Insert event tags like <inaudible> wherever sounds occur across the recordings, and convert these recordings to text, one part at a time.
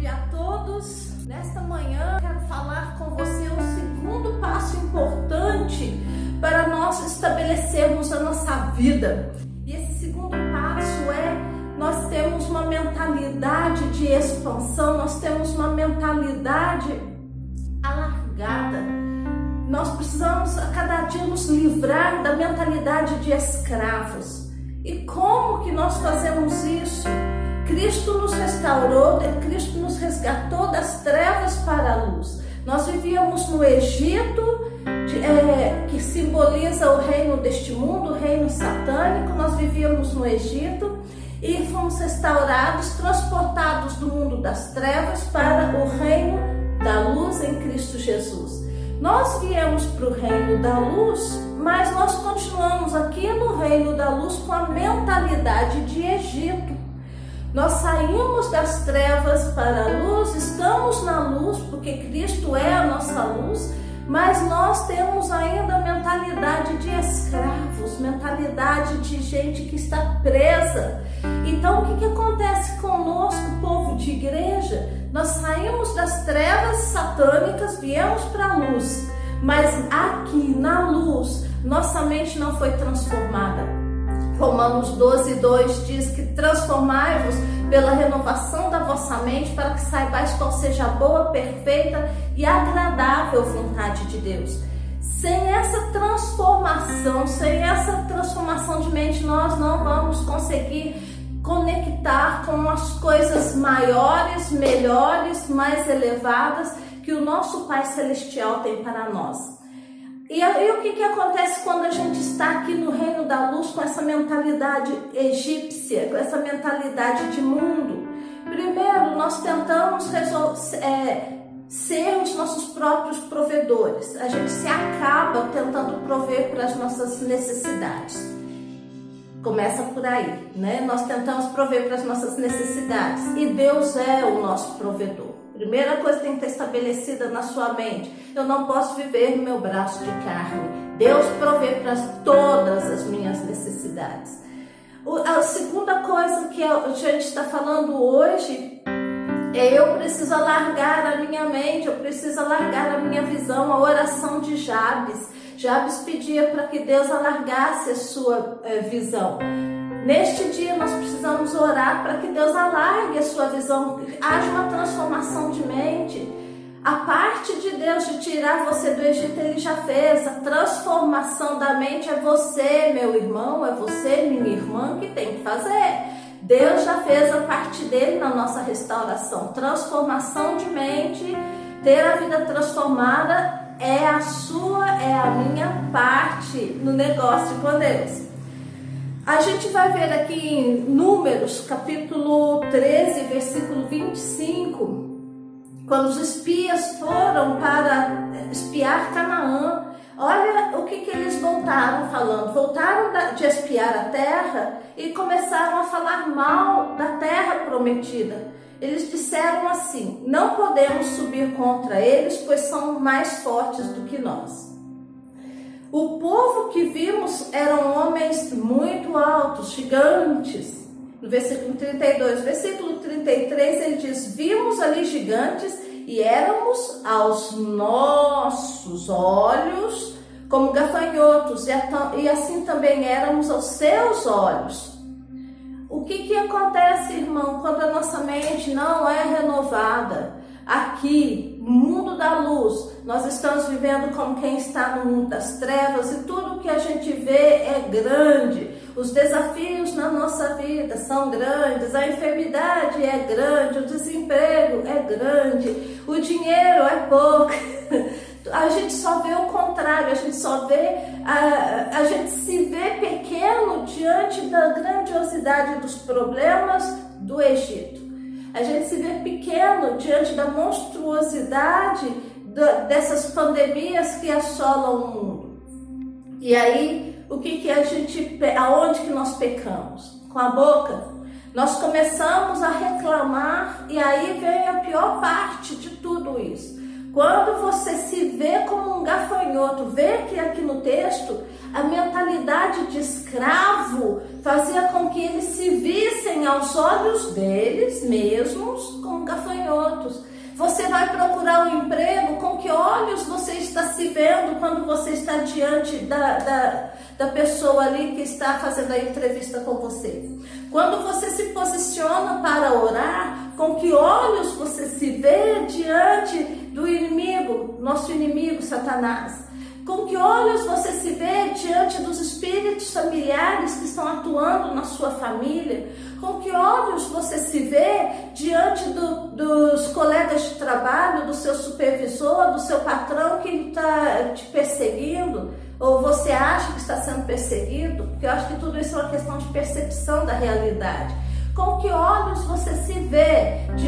dia a todos. Nesta manhã quero falar com você um segundo passo importante para nós estabelecermos a nossa vida. E esse segundo passo é nós temos uma mentalidade de expansão, nós temos uma mentalidade alargada. Nós precisamos a cada dia nos livrar da mentalidade de escravos. E como que nós fazemos isso? Cristo nos restaurou, Cristo resgatou das trevas para a luz. Nós vivíamos no Egito, é, que simboliza o reino deste mundo, o reino satânico. Nós vivíamos no Egito e fomos restaurados, transportados do mundo das trevas para o reino da luz em Cristo Jesus. Nós viemos para o reino da luz, mas nós continuamos aqui no reino da luz com a mentalidade de Egito. Nós saímos das trevas para a luz, estamos na luz porque Cristo é a nossa luz, mas nós temos ainda mentalidade de escravos, mentalidade de gente que está presa. Então, o que, que acontece conosco, povo de igreja? Nós saímos das trevas satânicas, viemos para a luz, mas aqui na luz, nossa mente não foi transformada Romanos 12, 2 diz que transformai-vos pela renovação da vossa mente para que saibais qual seja a boa, perfeita e agradável vontade de Deus. Sem essa transformação, sem essa transformação de mente, nós não vamos conseguir conectar com as coisas maiores, melhores, mais elevadas que o nosso Pai Celestial tem para nós. E aí o que, que acontece quando a gente está aqui no reino da luz com essa mentalidade egípcia, com essa mentalidade de mundo? Primeiro, nós tentamos é, ser os nossos próprios provedores. A gente se acaba tentando prover para as nossas necessidades. Começa por aí, né? Nós tentamos prover para as nossas necessidades e Deus é o nosso provedor. Primeira coisa que tem que estar estabelecida na sua mente: eu não posso viver no meu braço de carne. Deus provê para todas as minhas necessidades. A segunda coisa que a gente está falando hoje é eu preciso alargar a minha mente, eu preciso alargar a minha visão, a oração de Jabes. Jabes pedia para que Deus alargasse a sua eh, visão. Neste dia nós precisamos orar para que Deus alargue a sua visão, haja uma transformação de mente. A parte de Deus de tirar você do Egito, Ele já fez. A transformação da mente é você, meu irmão, é você, minha irmã, que tem que fazer. Deus já fez a parte dele na nossa restauração. Transformação de mente, ter a vida transformada é a sua, é a minha parte no negócio com Deus. A gente vai ver aqui em Números, capítulo 13, versículo 25, quando os espias foram para espiar Canaã. Olha o que, que eles voltaram falando. Voltaram de espiar a terra e começaram a falar mal da terra prometida. Eles disseram assim: Não podemos subir contra eles, pois são mais fortes do que nós. O povo que vimos eram homens muito altos, gigantes. No versículo 32, versículo 33, ele diz: Vimos ali gigantes e éramos aos nossos olhos como gafanhotos, e assim também éramos aos seus olhos. O que, que acontece, irmão, quando a nossa mente não é renovada? Aqui, mundo da luz, nós estamos vivendo como quem está no mundo das trevas e tudo que a gente vê é grande. Os desafios na nossa vida são grandes, a enfermidade é grande, o desemprego é grande, o dinheiro é pouco. <laughs> A gente só vê o contrário, a gente só vê, a, a gente se vê pequeno diante da grandiosidade dos problemas do Egito. A gente se vê pequeno diante da monstruosidade dessas pandemias que assolam o mundo. E aí, o que que a gente, aonde que nós pecamos? Com a boca. Nós começamos a reclamar e aí vem a pior parte de tudo isso. Quando você se vê como um gafanhoto, vê que aqui no texto a mentalidade de escravo fazia com que eles se vissem aos olhos deles mesmos como gafanhotos. Vai procurar um emprego, com que olhos você está se vendo quando você está diante da, da, da pessoa ali que está fazendo a entrevista com você? Quando você se posiciona para orar, com que olhos você se vê diante do inimigo, nosso inimigo Satanás? Com que olhos você se vê diante dos espíritos familiares que estão atuando na sua família? Com que olhos você se vê diante do, dos colegas de trabalho, do seu supervisor, do seu patrão que está te perseguindo? Ou você acha que está sendo perseguido? Porque eu acho que tudo isso é uma questão de percepção da realidade. Com que olhos você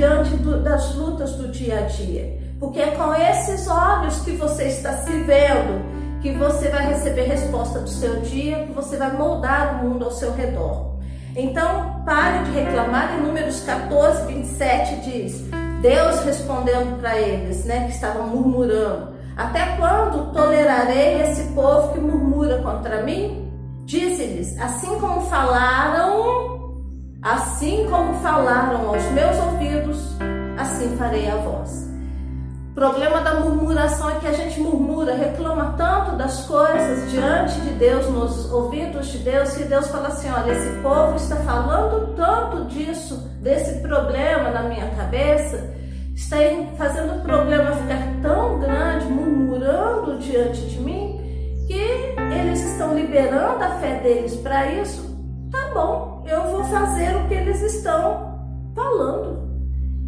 diante do, das lutas do dia a dia? Porque é com esses olhos que você está se vendo que você vai receber resposta do seu dia, que você vai moldar o mundo ao seu redor. Então, pare de reclamar. Em Números 14, 27 diz: Deus respondendo para eles, né, que estavam murmurando: Até quando tolerarei esse povo que murmura contra mim? Dize-lhes: Assim como falaram, assim como falaram aos meus ouvidos, assim farei a vós. O problema da murmuração é que a gente murmura, reclama tanto das coisas diante de Deus, nos ouvidos de Deus, que Deus fala assim: olha, esse povo está falando tanto disso, desse problema na minha cabeça, está fazendo o problema ficar tão grande, murmurando diante de mim, que eles estão liberando a fé deles para isso. Tá bom, eu vou fazer que eles estão falando.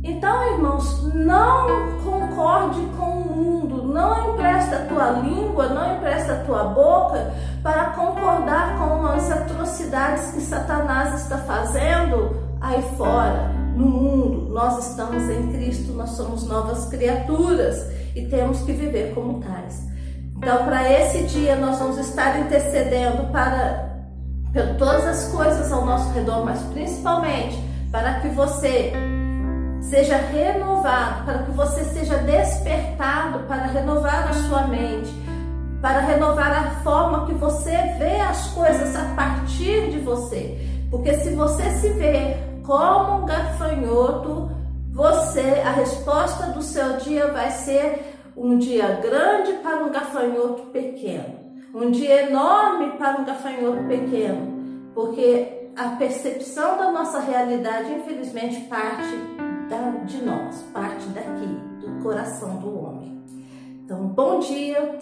Então, irmãos, não concorde com o mundo, não empresta a tua língua, não empresta a tua boca para concordar com as atrocidades que Satanás está fazendo aí fora, no mundo. Nós estamos em Cristo, nós somos novas criaturas e temos que viver como tais. Então, para esse dia, nós vamos estar intercedendo para, para todas as coisas ao nosso redor, mas principalmente para que você seja renovado, para que você seja despertado para renovar a sua mente, para renovar a forma que você vê as coisas a partir de você. Porque se você se vê como um gafanhoto, você, a resposta do seu dia vai ser um dia grande para um gafanhoto pequeno, um dia enorme para um gafanhoto pequeno, porque a percepção da nossa realidade, infelizmente, parte da, de nós, parte daqui, do coração do homem. Então, bom dia,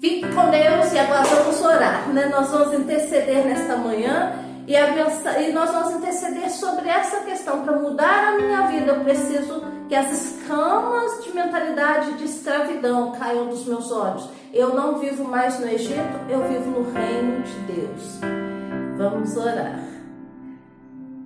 fique com Deus e agora vamos orar, né? Nós vamos interceder nesta manhã e, e nós vamos interceder sobre essa questão. Para mudar a minha vida, eu preciso que as escamas de mentalidade de escravidão caiam dos meus olhos. Eu não vivo mais no Egito, eu vivo no reino de Deus. Vamos orar.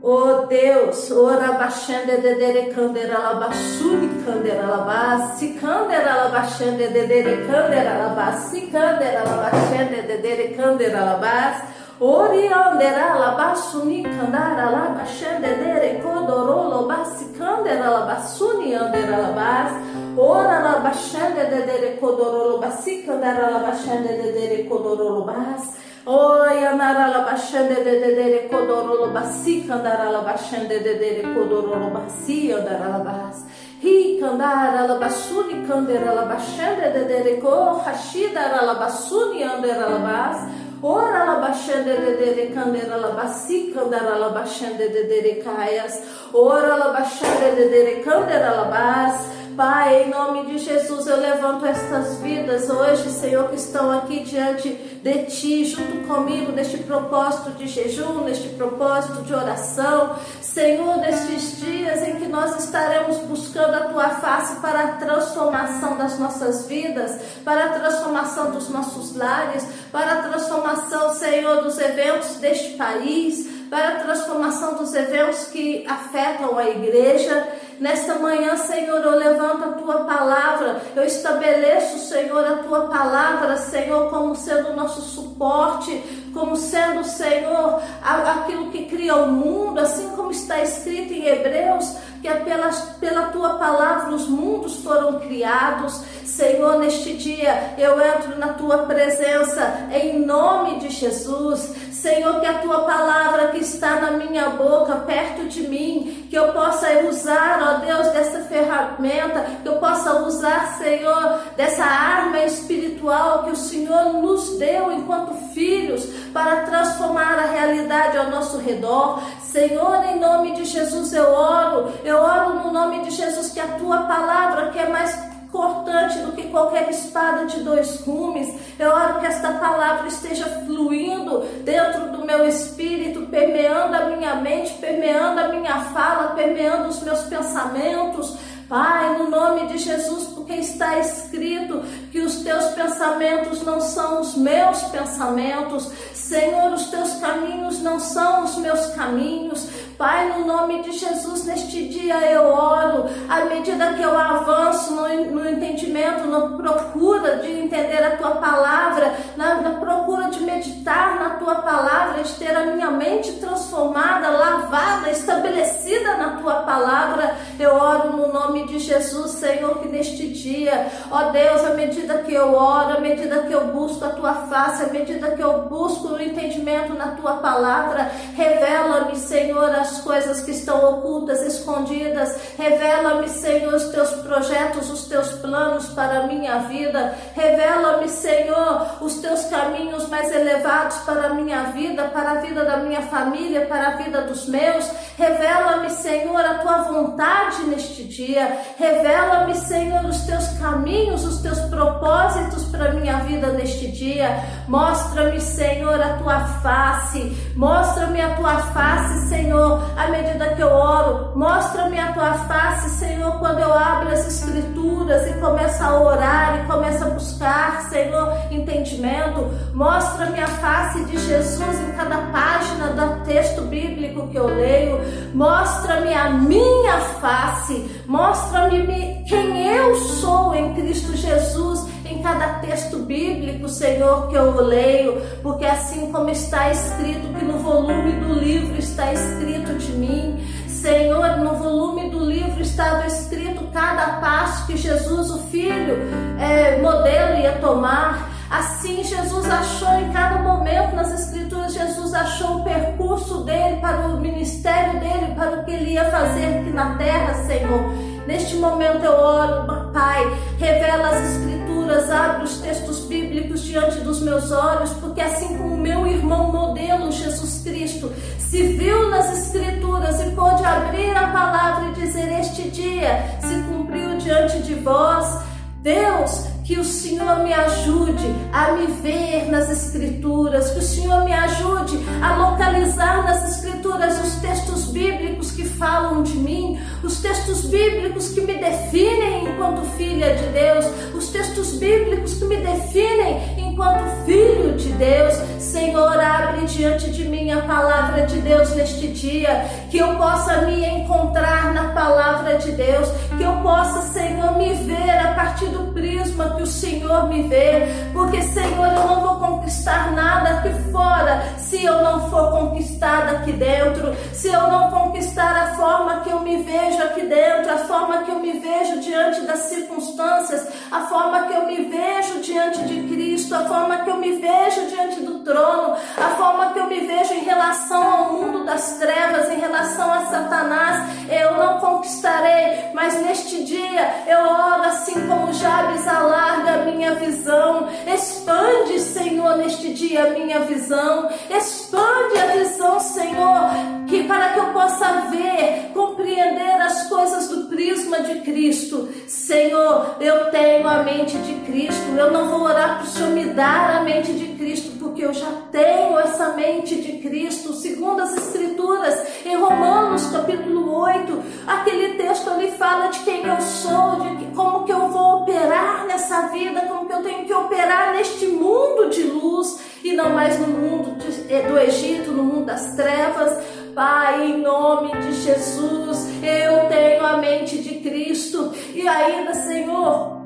Oh Deus, ora baixande de dere candera labasuni candera labasi candera labaxande de dere candera labasi candera labaxande de dere candera labas ori andera labasuni candara labaxande dere codoro labasi candera labasuni andera labas ora labaxande de dere codoro labasi candara labaxande de dere codoro labas Oi, anarala baixande de dedere codorolo basi, candarala baixande de dedere codorolo basi, andarala bas. Ri candarala basuni, canderala baixande de dedere co, rachidarala basuni, andarala bas. Ora la baixande de dere canderala basi, candarala baixande de dere caias. Ora la baixande de dere canderala bas. Pai, em nome de Jesus, eu levanto estas vidas hoje, Senhor, que estão aqui diante de Ti, junto comigo, neste propósito de jejum, neste propósito de oração. Senhor, nestes dias em que nós estaremos buscando a Tua face para a transformação das nossas vidas, para a transformação dos nossos lares, para a transformação, Senhor, dos eventos deste país para a transformação dos eventos que afetam a igreja. Nesta manhã, Senhor, eu levanto a tua palavra, eu estabeleço, Senhor, a tua palavra, Senhor, como sendo o nosso suporte, como sendo, Senhor, aquilo que cria o mundo, assim como está escrito em Hebreus, que é pela, pela tua palavra os mundos foram criados. Senhor, neste dia eu entro na tua presença em nome de Jesus. Senhor, que a tua palavra que está na minha boca, perto de mim, que eu possa usar, ó Deus, dessa ferramenta que eu possa usar, Senhor, dessa arma espiritual que o Senhor nos deu enquanto filhos para transformar a realidade ao nosso redor. Senhor, em nome de Jesus eu oro, eu oro no nome de Jesus que a tua palavra, que é mais cortante do que qualquer espada de dois gumes. Eu oro que esta palavra esteja fluindo dentro do meu espírito, permeando a minha mente, permeando a minha fala, permeando os meus pensamentos. Pai, no nome de Jesus, porque está escrito que os teus pensamentos não são os meus pensamentos. Senhor, os teus caminhos não são os meus caminhos. Pai, no nome de Jesus, neste dia eu oro, à medida que eu avanço no, no entendimento, na procura de entender a tua palavra, na, na procura de meditar na tua palavra, de ter a minha mente transformada, lavada, estabelecida na tua palavra, eu oro no nome de Jesus, Senhor, que neste dia, ó Deus, à medida que eu oro, à medida que eu busco a tua face, à medida que eu busco o entendimento na tua palavra, revela-me, Senhor, as as coisas que estão ocultas, escondidas. Revela-me, Senhor, os teus projetos, os teus planos para a minha vida. Revela-me, Senhor, os teus caminhos mais elevados para a minha vida, para a vida da minha família, para a vida dos meus. Revela-me, Senhor, a tua vontade neste dia. Revela-me, Senhor, os teus caminhos, os teus propósitos para a minha vida neste dia. Mostra-me, Senhor, a tua face. Mostra-me a tua face, Senhor, à medida que eu oro. Mostra-me a tua face, Senhor, quando eu abro as escrituras e começo a orar e começo a buscar, Senhor, entendimento. Mostra-me a face de Jesus em cada página do texto bíblico que eu leio. Mostra-me a minha face. Mostra-me quem eu sou em Cristo Jesus em cada texto bíblico, Senhor, que eu leio, porque assim como está escrito que no volume do livro está escrito de mim, Senhor, no volume do livro estava escrito cada passo que Jesus, o Filho, é, modelo ia tomar. Assim, Jesus achou em cada momento nas Escrituras, Jesus achou o percurso dele para o ministério dele, para o que ele ia fazer aqui na terra, Senhor. Neste momento eu oro, Pai, revela as Escrituras, abre os textos bíblicos diante dos meus olhos, porque assim como meu irmão modelo, Jesus Cristo, se viu nas Escrituras e pôde abrir a palavra e dizer: Este dia se cumpriu diante de vós. Deus, que o Senhor me ajude a me ver nas Escrituras, que o Senhor me ajude a localizar nas Escrituras os textos bíblicos que falam de mim, os textos bíblicos que me definem enquanto filha de Deus, os textos bíblicos que me definem enquanto filho de Deus. Senhor, abre diante de mim a palavra de Deus neste dia, que eu possa me encontrar na palavra de Deus, que eu possa, Senhor, me ver a partir do prisma que o Senhor me vê, porque, Senhor, eu não se eu não for conquistada aqui dentro, se eu não conquistar a forma que eu me vejo aqui dentro, a forma que eu me vejo diante das circunstâncias, a forma que eu me vejo diante de Cristo, a forma que eu me vejo diante do trono, a forma que eu me vejo em relação ao mundo das trevas, em relação a Satanás, eu não conquistarei, mas neste dia eu oro assim como Jabes alarga a minha visão, expande, Senhor, neste dia a minha visão, expande a visão, Senhor, que para que eu possa ver, compreender as coisas do prisma de Cristo. Senhor, eu tenho a mente de Cristo, eu não vou orar para o Senhor me dar a mente de Cristo, porque eu já tenho essa mente de Cristo, segundo as Escrituras, em Romanos capítulo 8, aquele texto ali fala de quem eu sou, de como que eu vou operar nessa vida, como que eu tenho que operar neste mundo de luz e não mais no mundo de, eh, do Egito, no mundo das trevas. Pai, em nome de Jesus, eu tenho a mente de Cristo e ainda, Senhor,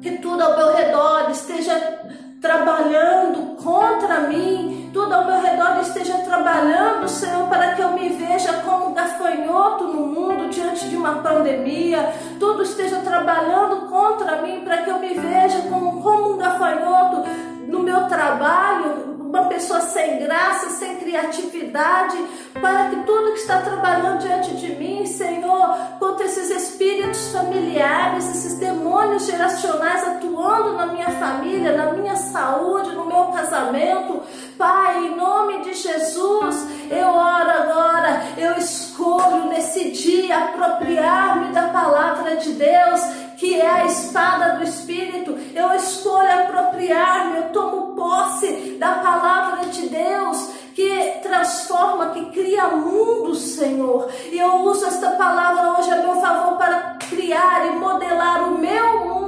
que tudo ao meu redor esteja trabalhando contra mim, tudo ao meu redor esteja trabalhando, Senhor, para que eu me veja como gafanhoto no mundo diante de uma pandemia, tudo esteja trabalhando contra mim para que eu me veja como, como um gafanhoto no meu trabalho, uma pessoa sem graça, sem criatividade, para que tudo que está trabalhando diante de mim, Senhor, contra esses espíritos familiares, esses demônios geracionais atuando na minha família, na minha saúde, no meu casamento, Pai, em nome de Jesus, eu oro agora, eu escolho nesse dia apropriar-me da palavra de Deus, que é a espada do Espírito. Eu escolho apropriar-me, eu tomo posse da palavra de Deus que transforma, que cria mundo, Senhor. E eu uso esta palavra hoje a meu favor para criar e modelar o meu mundo,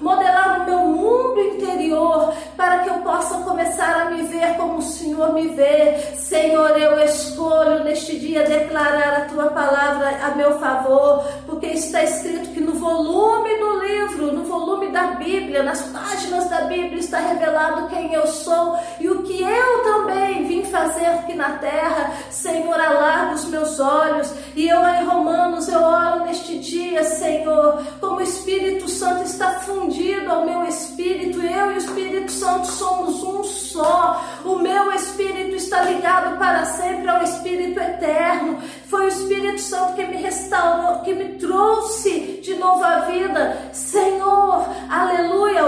modelar o meu mundo interior, para que eu possa começar a me ver como o Senhor me vê. Senhor, eu escolho neste dia declarar a tua palavra a meu favor, porque está escrito que no volume do livro, no volume da Bíblia, nas páginas da Bíblia está revelado quem eu sou e o que eu também vim fazer aqui na terra. Senhor, alarga os meus olhos e eu em Romanos eu oro neste dia, Senhor, como o Espírito Santo está fundido ao meu espírito, eu e o Espírito Santo somos um só. O meu espírito está ligado para sempre ao Espírito eterno. Foi o Espírito Santo que me restaurou, que me trouxe de novo à vida. Senhor, aleluia.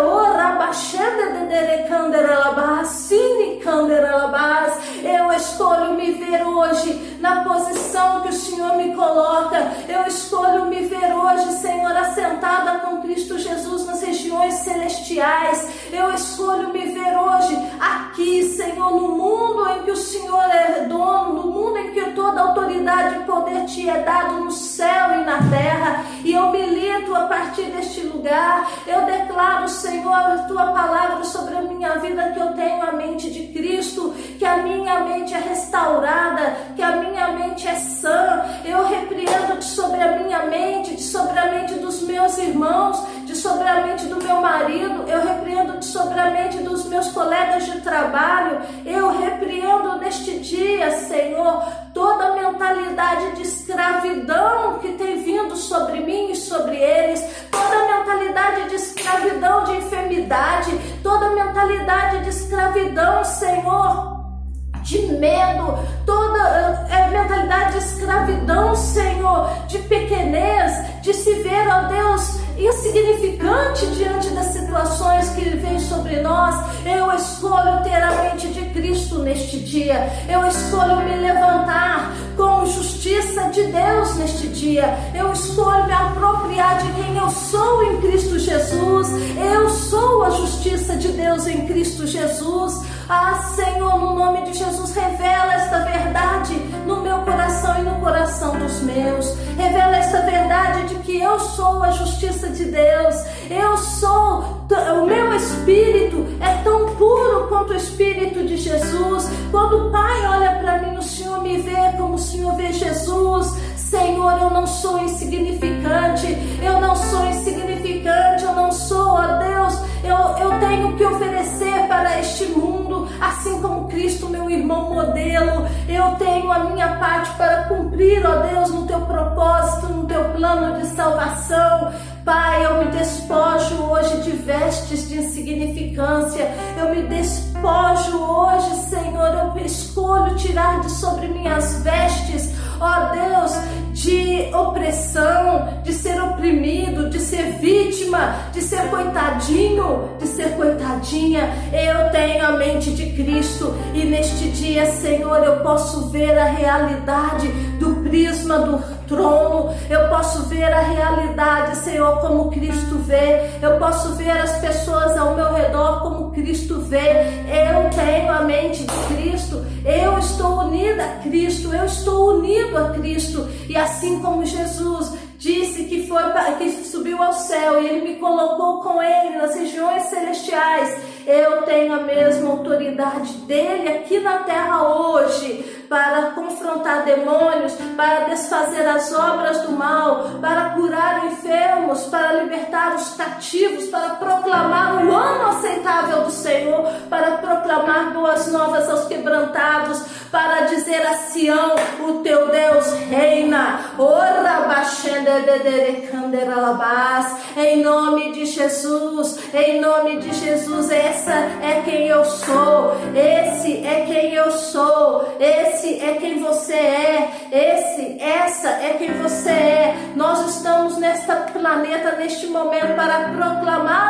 Eu escolho me ver hoje na posição que o Senhor me coloca. Eu escolho me ver hoje, Senhor, assentada com Cristo Jesus nas regiões celestiais. Eu escolho me ver hoje aqui, Senhor, no mundo em que o Senhor é dono, no mundo em que toda autoridade e poder te é dado no céu e na terra. E eu milito a partir deste lugar. Eu declaro, Senhor, a tua palavra sobre a minha vida, que eu tenho a mente de Cristo, que a minha mente é restaurada, que a minha mente é sã. Eu repreendo-te sobre a minha mente, sobre a mente dos meus irmãos, de a mente do meu marido, eu repreendo a mente dos meus colegas de trabalho, eu repreendo neste dia, Senhor, toda mentalidade de escravidão que tem vindo sobre mim e sobre eles, toda mentalidade de escravidão de enfermidade, toda mentalidade de escravidão, Senhor, de medo, toda é, mentalidade de escravidão, Senhor, de pequenez, de se ver, ó Deus, insignificante diante das situações que vêm sobre nós. Eu escolho ter a mente de Cristo neste dia. Eu escolho me levantar com justiça de Deus neste dia. Eu escolho me apropriar de quem eu sou em Cristo Jesus. Eu sou a justiça de Deus em Cristo Jesus. Ah, Senhor, no nome de Jesus, revela esta verdade no meu coração e no coração dos meus. Revela esta verdade de que eu sou a justiça de Deus. Eu sou, o meu espírito é tão puro quanto o espírito de Jesus. Quando o Pai modelo, eu tenho a minha parte para cumprir, ó Deus, no teu propósito, no teu plano de salvação. Pai, eu me despojo hoje de vestes de insignificância, eu me despojo hoje, Senhor, eu escolho tirar de sobre minhas vestes ó Deus, de opressão, de ser oprimido, de ser vítima, de ser coitadinho, de ser coitadinha. Eu tenho a mente de Cristo e neste dia, Senhor, eu posso ver a realidade do prisma do trono. Eu posso ver a realidade, Senhor, como Cristo vê. Eu posso ver as pessoas ao meu redor como Cristo vê. Eu tenho a mente de Cristo. Eu estou unida a Cristo. Eu estou unido a Cristo. E assim como Jesus disse que foi que subiu ao céu e ele me colocou com ele nas regiões celestiais. Eu tenho a mesma autoridade dele aqui na terra hoje para confrontar demônios, para desfazer as obras do mal, para curar enfermos, para libertar os cativos, para proclamar o ano aceitável do Senhor, para proclamar boas novas aos quebrantados, para dizer a Sião: o teu Deus reina. Em nome de Jesus, em nome de Jesus, essa é quem eu sou, esse é quem eu sou, esse é quem você é, esse, essa é quem você é. Nós estamos nesta planeta neste momento para proclamar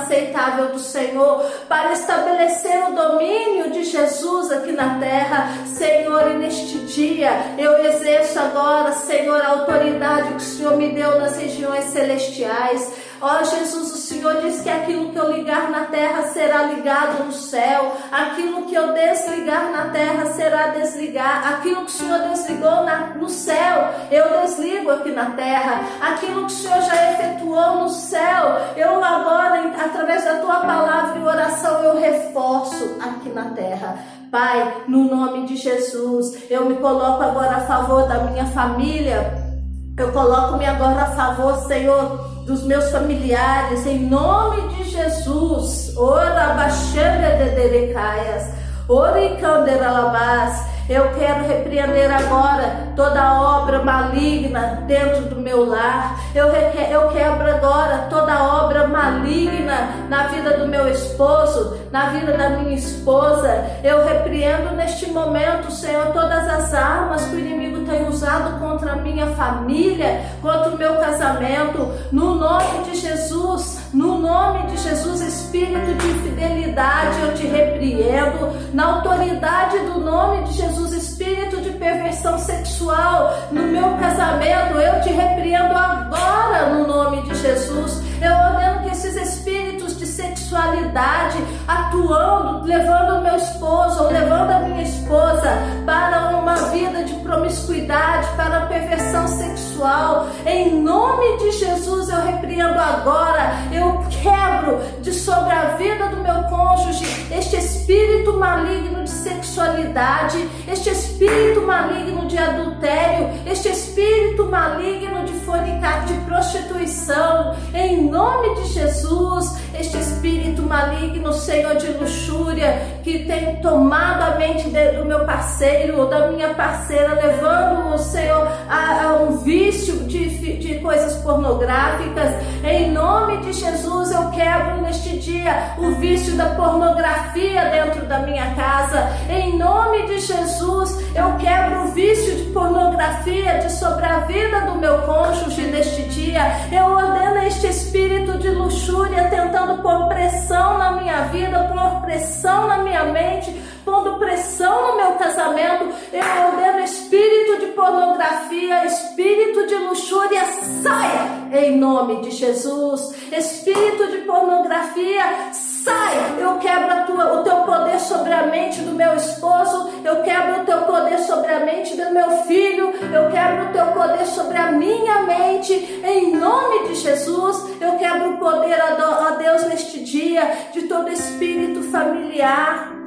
aceitável do Senhor, para estabelecer o domínio de Jesus aqui na terra, Senhor, e neste dia eu exerço agora, Senhor, a autoridade que o Senhor me deu nas regiões celestiais. Ó Jesus, o Senhor diz que aquilo que eu ligar na terra será ligado no céu, aquilo que eu desligar na terra será desligar, aquilo que o Senhor desligou na, no céu, eu desligo aqui na terra, aquilo que o Senhor já efetuou no céu, eu agora, através da tua palavra e oração, eu reforço aqui na terra. Pai, no nome de Jesus, eu me coloco agora a favor da minha família. Eu coloco-me agora a favor, Senhor, dos meus familiares, em nome de Jesus. Ora, baixanda de derecaias, oricanderalabás. Eu quero repreender agora toda obra maligna dentro do meu lar. Eu, eu quebro agora toda obra maligna na vida do meu esposo, na vida da minha esposa. Eu repreendo neste momento, Senhor, todas as armas que o inimigo tem usado contra a minha família, contra o meu casamento. No nome de Jesus, no nome de Jesus, espírito de infidelidade, eu te repreendo. Na autoridade do nome de Jesus, espírito de perversão sexual no meu casamento, eu te repreendo agora no nome de Jesus. Eu ordeno que esses espíritos sexualidade atuando, levando o meu esposo ou levando a minha esposa para uma vida de promiscuidade, para perversão sexual, em nome de Jesus eu repreendo agora, eu quebro de sobre a vida do meu cônjuge este espírito maligno de sexualidade, este espírito maligno de adultério, este espírito maligno de fornicar, de prostituição, em nome de Jesus, este espírito maligno, Senhor, de luxúria, que tem tomado a mente do meu parceiro ou da minha parceira, levando o Senhor a, a um vício de, de coisas pornográficas, em nome de Jesus, eu quebro neste dia o vício da pornografia dentro da minha casa, em nome de Jesus, eu quebro o vício de pornografia de sobre a vida do meu cônjuge neste dia. Eu ordeno este espírito de luxúria tentando pôr pressão na minha vida, pôr pressão na minha mente, pondo pressão no meu casamento. Eu ordeno espírito de pornografia, espírito de luxúria, saia em nome de Jesus. Espírito de pornografia, sai. Eu quebro tua, o teu poder sobre a mente do meu esposo, eu quebro o teu poder sobre a mente do meu filho, eu quebro o teu poder sobre a minha mente, em nome de Jesus. Eu quebro o poder, a Deus, neste dia, de todo espírito familiar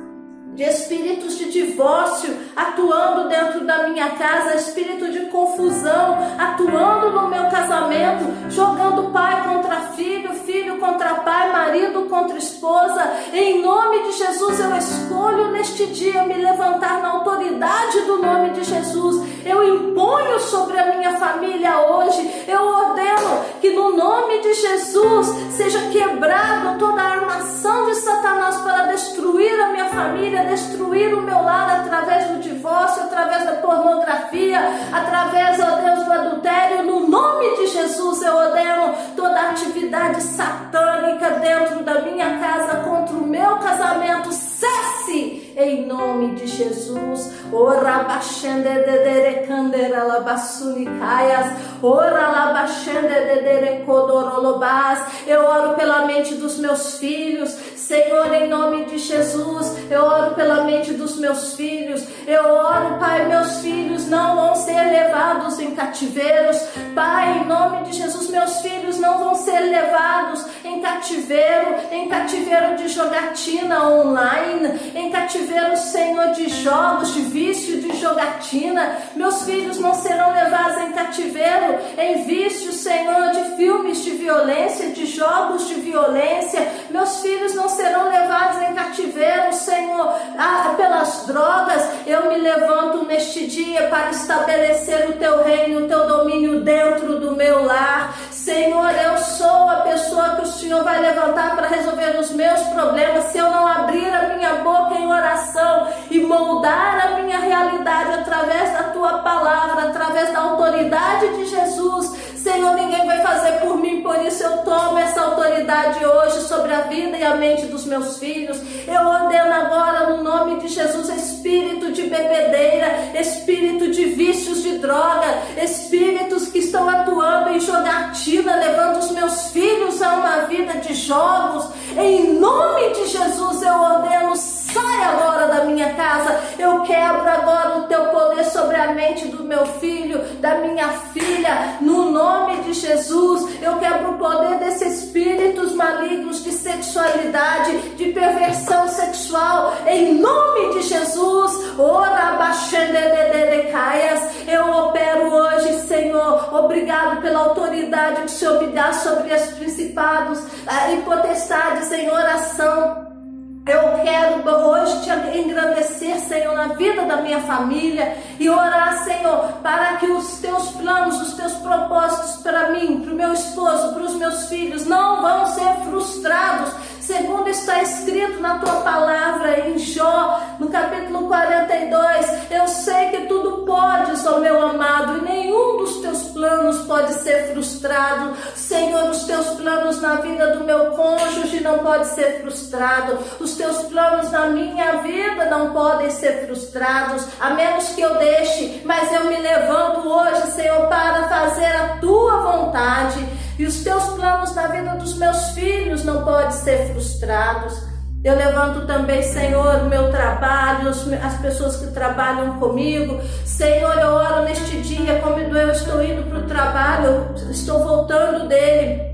de espíritos de divórcio atuando dentro da minha casa, espírito de confusão atuando no meu casamento, jogando pai contra filho, filho contra pai, marido contra esposa. Em nome de Jesus, eu escolho neste dia me levantar na autoridade do nome de Jesus. Eu imponho sobre a minha família hoje, eu ordeno que no nome de Jesus seja quebrado toda a armação de Satanás para destruir a minha família destruir o meu lar através do divórcio, através da pornografia, através, ó Deus, do adultério. No nome de Jesus eu ordeno toda atividade satânica dentro da minha casa contra o meu casamento. Em nome de Jesus. Ora baixende dedere candera labasunicaias. Ora dedere codorolobás. Eu oro pela mente dos meus filhos. Senhor, em nome de Jesus, eu oro pela mente dos meus filhos. Eu oro, Pai, meus filhos não vão ser levados em cativeiros. Pai, em nome de Jesus, meus filhos não vão ser levados em cativeiro, em cativeiro de jogatina online, em cativeiro, Senhor, de jogos, de vício, de jogatina. Meus filhos não serão levados em cativeiro, em vício, Senhor, de filmes de violência, de jogos de violência. Meus filhos não serão levados em cativeiro, Senhor, pelas drogas. Eu me levanto neste dia para estabelecer o teu reino, o teu domínio dentro do meu lar. Senhor, eu sou a pessoa que o Senhor vai levantar para resolver os meus problemas. Se eu não abrir a minha boca em oração e moldar a minha realidade através da tua palavra, através da autoridade de Jesus, Senhor, ninguém vai fazer por mim, por isso eu tomo essa autoridade hoje sobre a vida e a mente dos meus filhos. Eu ordeno agora, no nome de Jesus, espírito de bebedeira, espírito de vícios de droga, espíritos que estão atuando em jogatina, levando os meus filhos a uma vida de jogos. Em nome de Jesus, eu ordeno Sai agora da minha casa. Eu quebro agora o teu poder sobre a mente do meu filho, da minha filha, no nome de Jesus. Eu quebro o poder desses espíritos malignos de sexualidade, de perversão sexual, em nome de Jesus. Ora, eu opero hoje, Senhor. Obrigado pela autoridade que o Senhor me dá sobre os principados eh, e potestades em oração. Eu quero hoje te engrandecer, Senhor, na vida da minha família e orar, Senhor, para que os teus planos, os teus propósitos para mim, para o meu esposo, para os meus filhos não vão ser frustrados, segundo está escrito na tua palavra em Jó, no capítulo 42. Eu sei que tudo podes, ó meu amado, e nenhum dos teus planos pode ser frustrado. Senhor, os teus planos na vida do meu cônjuge não pode ser frustrado. Os teus planos na minha vida não podem ser frustrados, a menos que eu deixe, mas eu me levanto hoje, Senhor, para fazer a tua vontade. E os teus planos na vida dos meus filhos não podem ser frustrados. Eu levanto também, Senhor, o meu trabalho, as pessoas que trabalham comigo. Senhor, eu oro neste dia, como eu estou indo para o trabalho, estou voltando dele.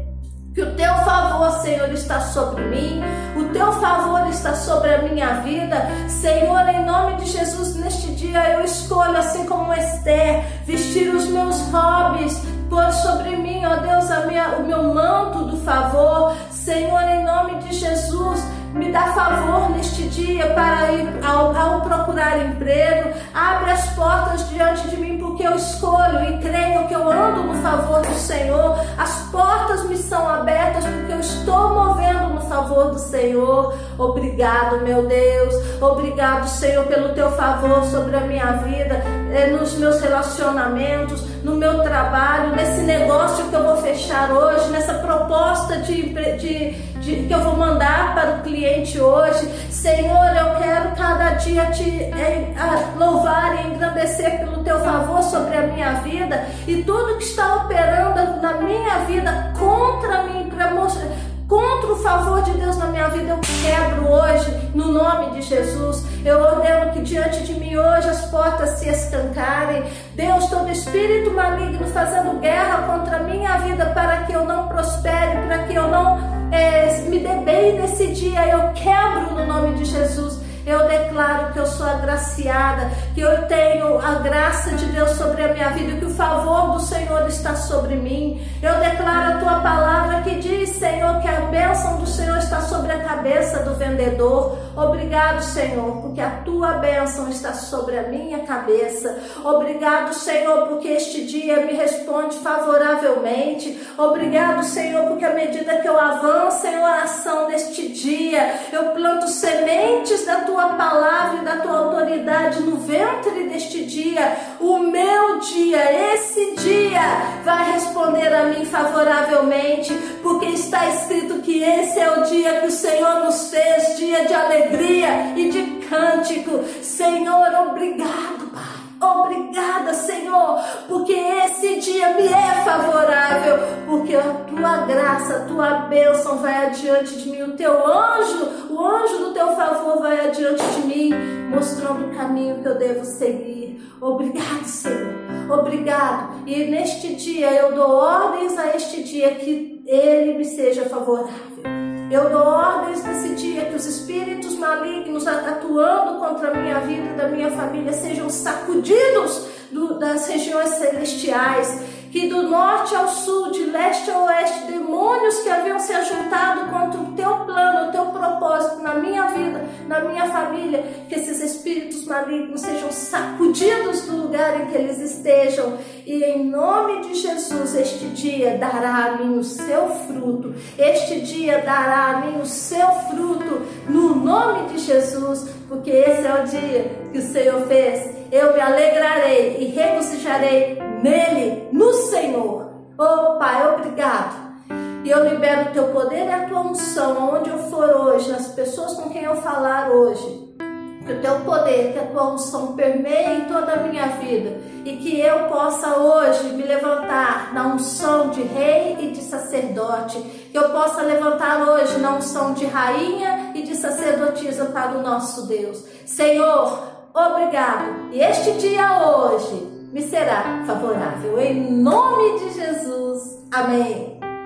Que o teu favor, Senhor, está sobre mim, o teu favor está sobre a minha vida. Senhor, em nome de Jesus, neste dia eu escolho, assim como Esther, vestir os meus hobbies, pôr sobre mim, ó Deus, minha, o meu manto do favor. Senhor, em nome de Jesus, me dá favor neste dia para ir ao, ao, procurar emprego. Abre as portas diante de mim, porque eu escolho e creio que eu ando no favor do Senhor. As portas me são abertas, porque eu estou movendo no favor do Senhor. Obrigado, meu Deus. Obrigado, Senhor, pelo teu favor sobre a minha vida, eh, nos meus relacionamentos, no meu trabalho, nesse negócio que eu vou fechar hoje, nessa proposta de, de, de que eu vou mandar para o cliente hoje. Senhor, eu quero cada dia te louvar e engrandecer pelo teu favor sobre a minha vida e tudo que está operando na minha vida contra mim para mostrar contra o favor de Deus na minha vida, eu quebro hoje, no nome de Jesus. Eu ordeno que diante de mim hoje as portas se escancarem. Deus, todo espírito maligno fazendo guerra contra a minha vida para que eu não prospere, para que eu não é, me dê bem nesse dia, eu quebro no nome de Jesus. Eu declaro que eu sou agraciada, que eu tenho a graça de Deus sobre a minha vida, que o favor do Senhor está sobre mim. Eu declaro a tua palavra que diz, Senhor, que a bênção do Senhor está sobre a cabeça do vendedor. Obrigado, Senhor, porque a tua bênção está sobre a minha cabeça. Obrigado, Senhor, porque este dia me responde favoravelmente. Obrigado, Senhor, porque à medida que eu avanço em oração neste dia, eu planto sementes da tua palavra e da tua no ventre deste dia, o meu dia, esse dia, vai responder a mim favoravelmente, porque está escrito que esse é o dia que o Senhor nos fez, dia de alegria e de cântico. Senhor, obrigado, Pai. Obrigada, Senhor, porque esse dia me é favorável, porque a tua graça, a tua bênção vai adiante de mim, o teu anjo, o anjo do teu favor vai adiante de mim, mostrando o caminho que eu devo seguir. Obrigado, Senhor, obrigado. E neste dia eu dou ordens a este dia que ele me seja favorável. Eu dou ordens nesse dia que os espíritos malignos atuando contra a minha vida e da minha família sejam sacudidos do, das regiões celestiais. Que do norte ao sul, de leste a oeste, demônios que haviam se ajuntado contra o teu plano para minha família, que esses espíritos malignos sejam sacudidos do lugar em que eles estejam. E em nome de Jesus, este dia dará a mim o seu fruto. Este dia dará a mim o seu fruto, no nome de Jesus, porque esse é o dia que o Senhor fez. Eu me alegrarei e regozijarei nele, no Senhor. Oh Pai, obrigado. E eu libero o teu poder e a tua unção, aonde eu for hoje, nas pessoas com quem eu falar hoje. Que o teu poder, que a tua unção permeie toda a minha vida e que eu possa hoje me levantar na unção de rei e de sacerdote, que eu possa levantar hoje na unção de rainha e de sacerdotisa para o nosso Deus. Senhor, obrigado. E este dia hoje me será favorável. Em nome de Jesus. Amém.